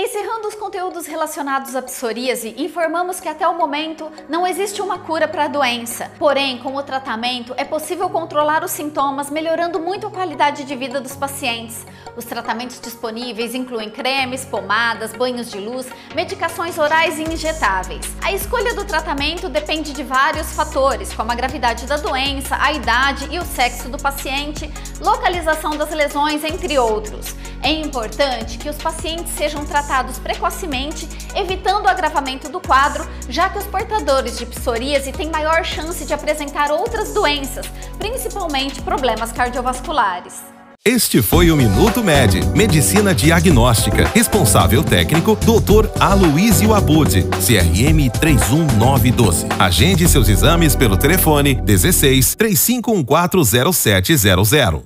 Encerrando os conteúdos relacionados à psoríase, informamos que até o momento não existe uma cura para a doença. Porém, com o tratamento é possível controlar os sintomas, melhorando muito a qualidade de vida dos pacientes. Os tratamentos disponíveis incluem cremes, pomadas, banhos de luz, medicações orais e injetáveis. A escolha do tratamento depende de vários fatores, como a gravidade da doença, a idade e o sexo do paciente, localização das lesões, entre outros. É importante que os pacientes sejam tratados precocemente, evitando o agravamento do quadro, já que os portadores de psoríase têm maior chance de apresentar outras doenças, principalmente problemas cardiovasculares. Este foi o Minuto Med, Medicina Diagnóstica. Responsável técnico, Dr. Aloysio Abud, CRM 31912. Agende seus exames pelo telefone 16 35140700.